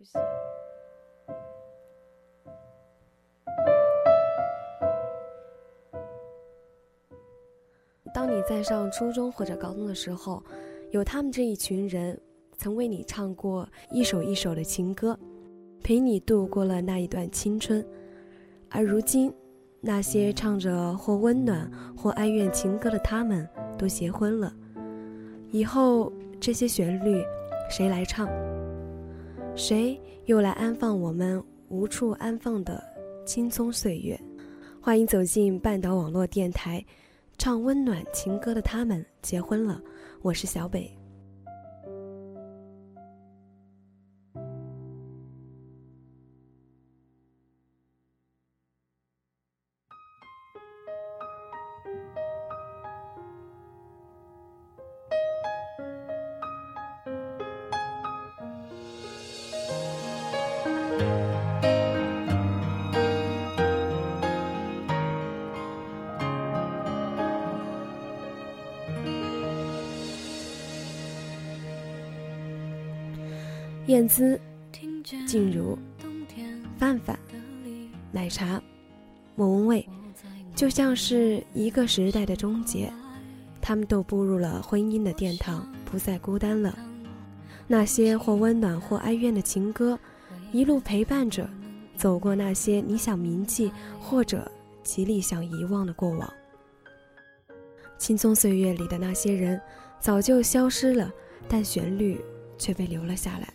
不行。当你在上初中或者高中的时候，有他们这一群人，曾为你唱过一首一首的情歌，陪你度过了那一段青春。而如今，那些唱着或温暖或哀怨情歌的他们，都结婚了。以后这些旋律，谁来唱？谁又来安放我们无处安放的青葱岁月？欢迎走进半岛网络电台。唱温暖情歌的他们结婚了，我是小北。姿、静茹、范范、奶茶、莫文蔚，就像是一个时代的终结。他们都步入了婚姻的殿堂，不再孤单了。那些或温暖或哀怨的情歌，一路陪伴着，走过那些你想铭记或者极力想遗忘的过往。青葱岁月里的那些人，早就消失了，但旋律却被留了下来。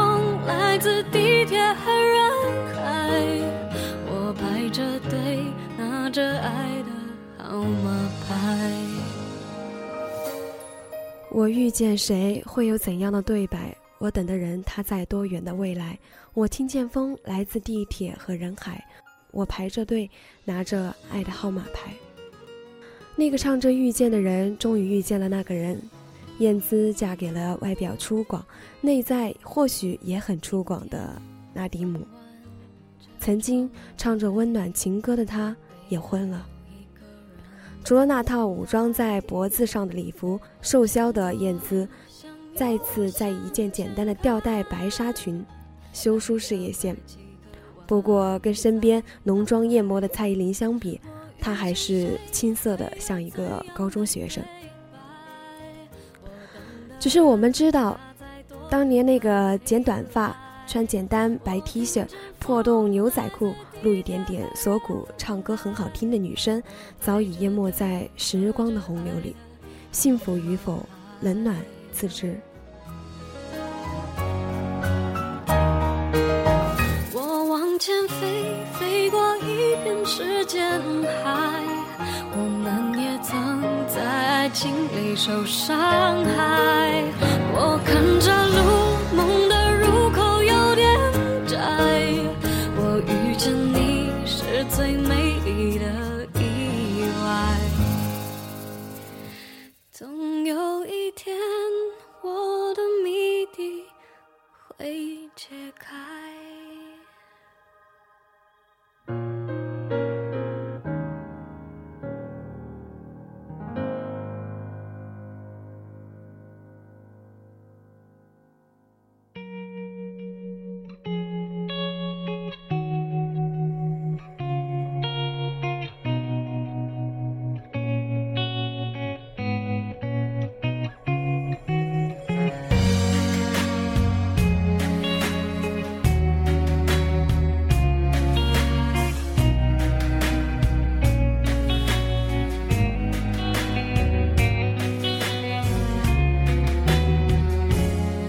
我遇见谁会有怎样的对白？我等的人他在多远的未来？我听见风来自地铁和人海。我排着队，拿着爱的号码牌。那个唱着遇见的人，终于遇见了那个人。燕姿嫁给了外表粗犷、内在或许也很粗犷的纳迪姆。曾经唱着温暖情歌的他，也婚了。除了那套武装在脖子上的礼服，瘦削的燕姿，再次在一件简单的吊带白纱裙，修书事业线。不过，跟身边浓妆艳抹的蔡依林相比，她还是青涩的，像一个高中学生。只是我们知道，当年那个剪短发、穿简单白 T 恤、破洞牛仔裤、露一点点锁骨、唱歌很好听的女生，早已淹没在时光的洪流里。幸福与否，冷暖自知。我往前飞，飞过一片时间海。我们也曾在爱情里受伤害。我看着解开。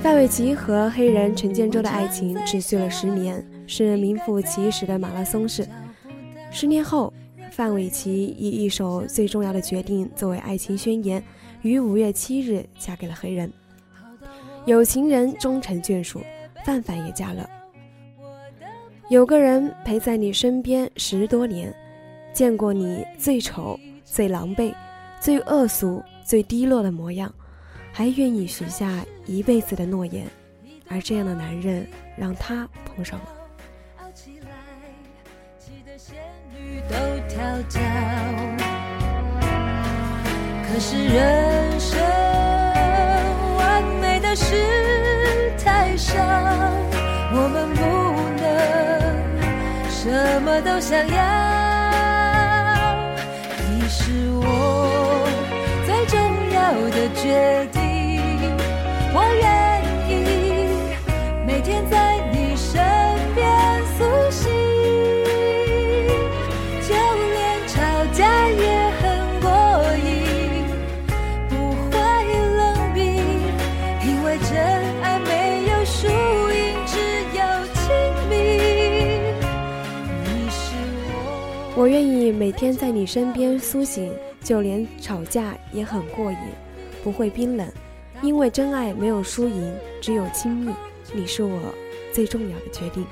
范玮琪和黑人陈建州的爱情持续了十年，是名副其实的马拉松式。十年后，范玮琪以一首最重要的决定作为爱情宣言，于五月七日嫁给了黑人。有情人终成眷属，范范也嫁了。有个人陪在你身边十多年，见过你最丑、最狼狈、最恶俗、最低落的模样，还愿意许下一辈子的诺言，而这样的男人让他碰上了。可是人生完美的事太少，我们不能什么都想要。你是我最重要的决定，我愿意每天在你身边苏醒，就连吵架也很过瘾，不会冰冷，因为真爱没有输赢，只有亲密。你是我最重要的决定。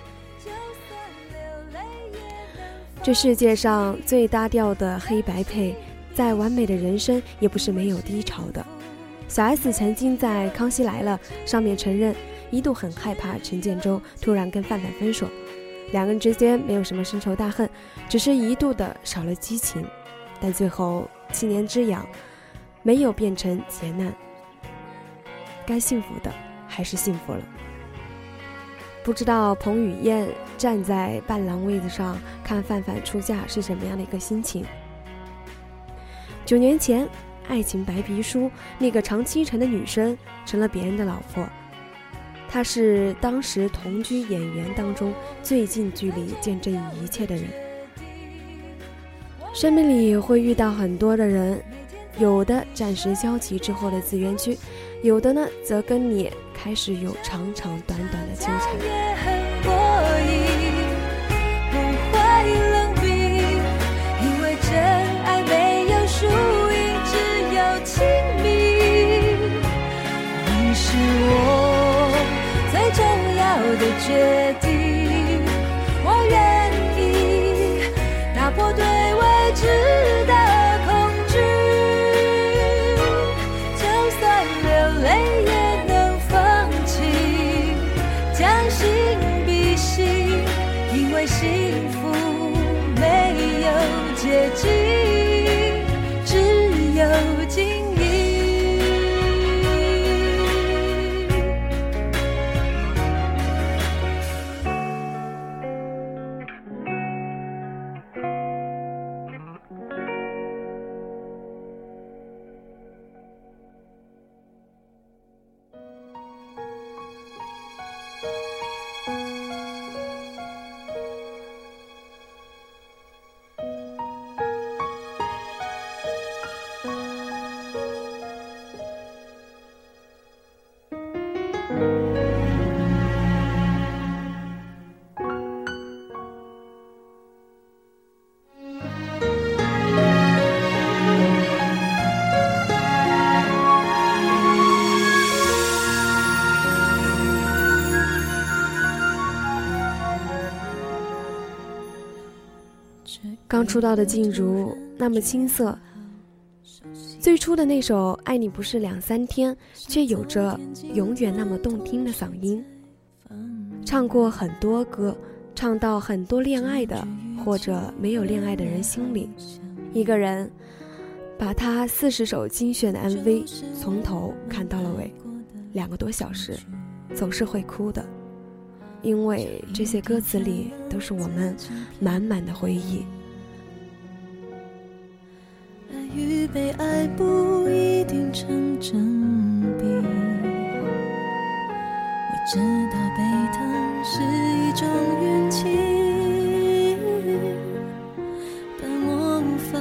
这世界上最搭调的黑白配，再完美的人生也不是没有低潮的。小 S 曾经在《康熙来了》上面承认，一度很害怕陈建州突然跟范范分手。两个人之间没有什么深仇大恨，只是一度的少了激情，但最后七年之痒没有变成劫难，该幸福的还是幸福了。不知道彭于晏站在伴郎位子上看范范出嫁是什么样的一个心情？九年前，爱情白皮书那个长期城的女生成了别人的老婆。他是当时同居演员当中最近距离见证一切的人。生命里会遇到很多的人，有的暂时交集之后的自圆区，有的呢则跟你开始有长长短短的纠缠。决定，我愿意打破对刚出道的静茹那么青涩，最初的那首《爱你不是两三天》却有着永远那么动听的嗓音。唱过很多歌，唱到很多恋爱的或者没有恋爱的人心里。一个人把他四十首精选的 MV 从头看到了尾，两个多小时，总是会哭的，因为这些歌词里都是我们满满的回忆。与被爱不一定成正比，我知道被疼是一种运气，但我无法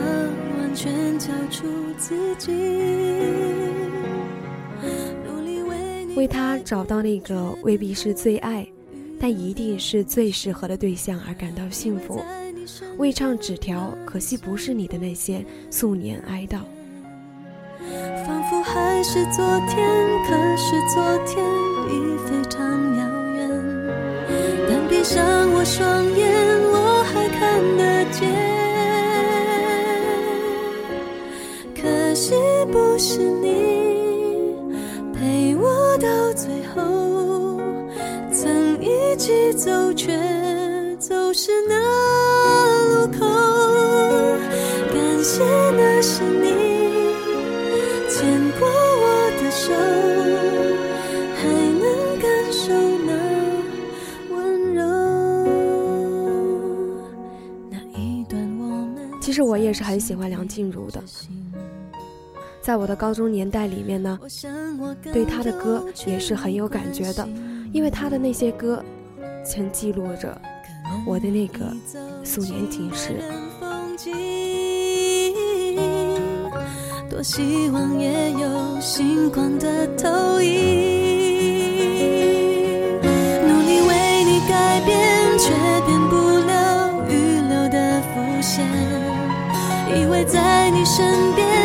完全交出自己。为他找到那个未必是最爱，但一定是最适合的对象而感到幸福。未唱纸条，可惜不是你的那些素年哀悼。仿佛还是昨天，可是昨天已非常遥远。但闭上我双眼，喜欢梁静茹的，在我的高中年代里面呢，对她的歌也是很有感觉的，因为她的那些歌，曾记录着我的那个素年锦时。多希望也有星光的投影，以为在你身边，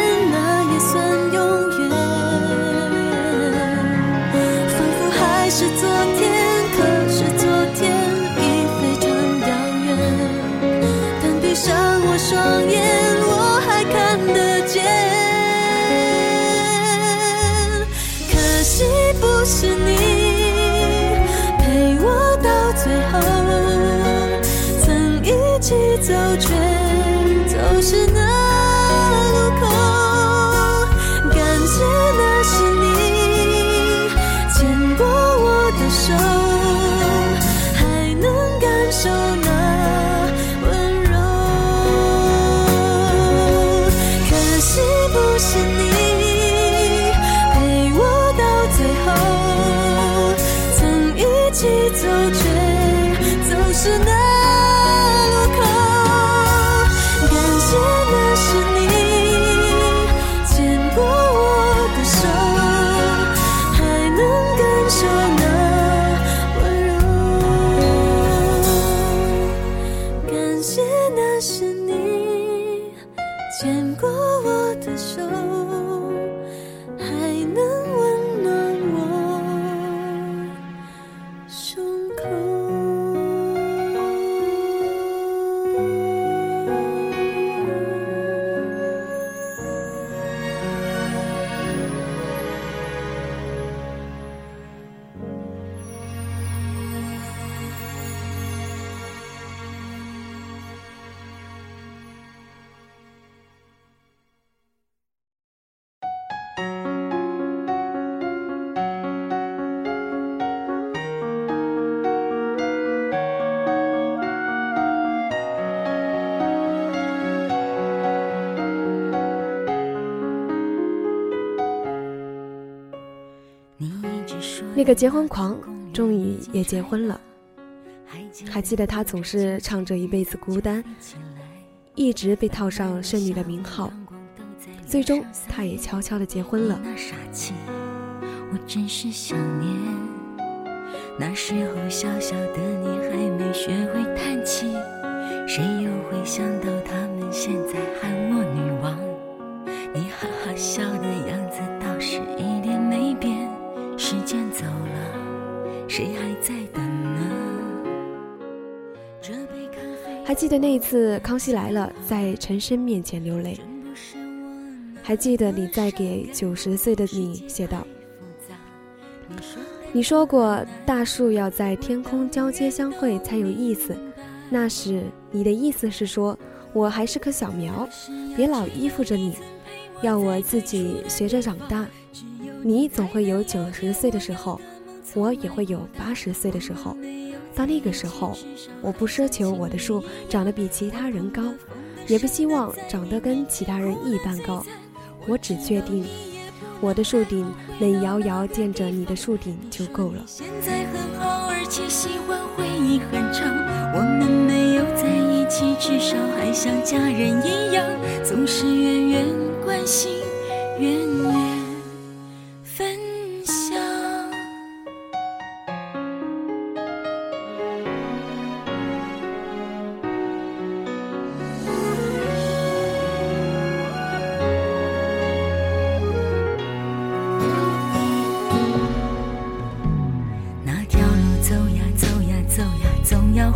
那个结婚狂终于也结婚了，还记得他总是唱着一辈子孤单，一直被套上剩女的名号，最终他也悄悄的结婚了。我真是想念，那时候小小的你还没学会叹气，谁又会想到他们现在喊我女王？你哈哈笑的样子谁还在等呢？还记得那一次《康熙来了》在陈升面前流泪，还记得你在给九十岁的你写道：“你说过大树要在天空交接相会才有意思，那时你的意思是说我还是棵小苗，别老依附着你，要我自己学着长大。”你总会有九十岁的时候，我也会有八十岁的时候。到那个时候，我不奢求我的树长得比其他人高，也不希望长得跟其他人一般高。我只确定，我的树顶能遥遥见着你的树顶就够了。现在很好，而且喜欢回忆很长。我们没有在一起，至少还像家人一样，总是远远关心，远远。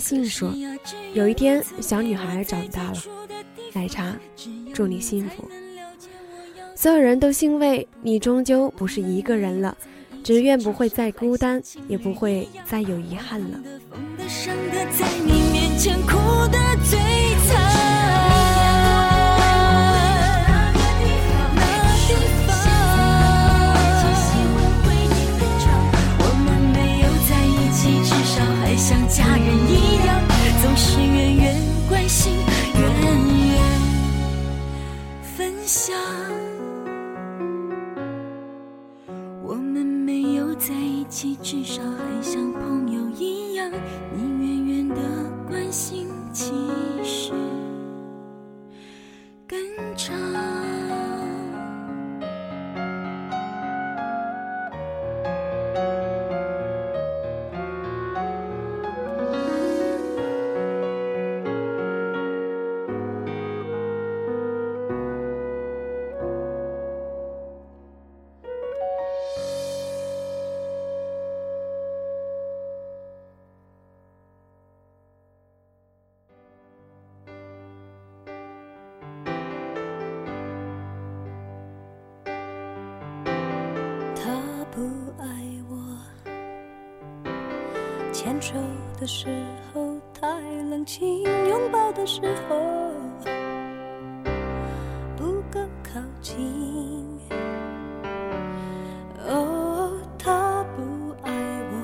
信说：“有一天，小女孩长大了，奶茶，祝你幸福。所有人都欣慰，你终究不是一个人了，只愿不会再孤单，也不会再有遗憾了。”像家人一样，的时候太冷清，拥抱的时候不够靠近。哦，他不爱我，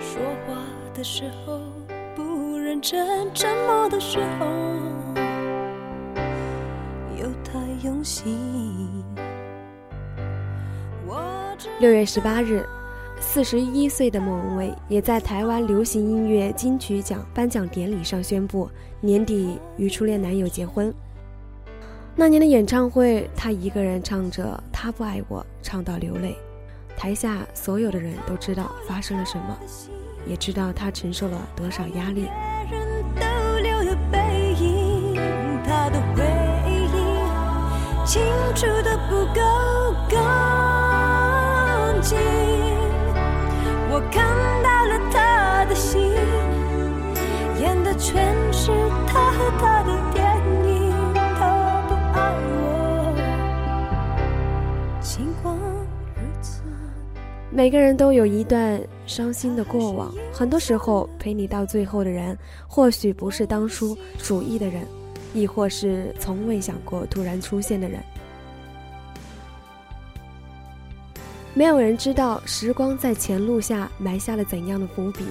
说话的时候不认真，沉默的时候又太用心。六月十八日。四十一岁的莫文蔚也在台湾流行音乐金曲奖颁奖典礼上宣布，年底与初恋男友结婚。那年的演唱会，她一个人唱着《他不爱我》，唱到流泪。台下所有的人都知道发生了什么，也知道她承受了多少压力。清楚的不够干净。我看到了他的心，演的全是他和他的电影。他不爱我，尽管如此。每个人都有一段伤心的过往，很多时候陪你到最后的人，或许不是当初属意的人，亦或是从未想过突然出现的人。没有人知道时光在前路下埋下了怎样的伏笔，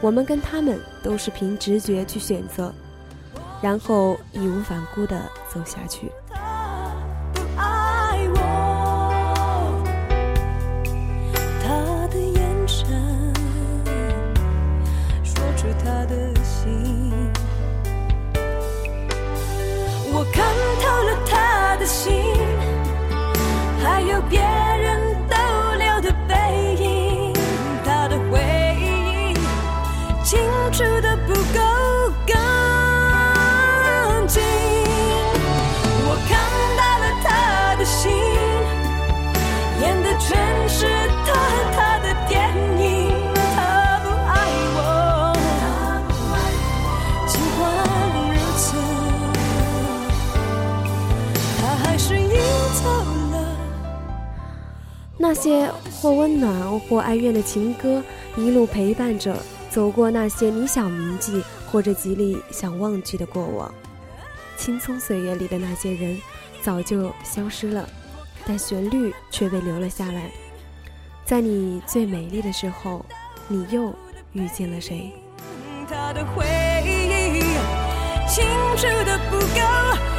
我们跟他们都是凭直觉去选择，然后义无反顾地走下去。那些或温暖或哀怨的情歌，一路陪伴着走过那些你想铭记或者极力想忘记的过往。青葱岁月里的那些人，早就消失了，但旋律却被留了下来。在你最美丽的时候，你又遇见了谁？他的回忆清楚的不够。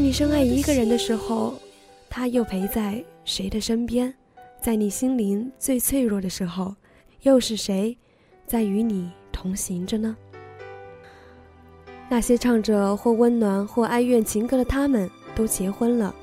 在你深爱一个人的时候，他又陪在谁的身边？在你心灵最脆弱的时候，又是谁在与你同行着呢？那些唱着或温暖或哀怨情歌的他们，都结婚了，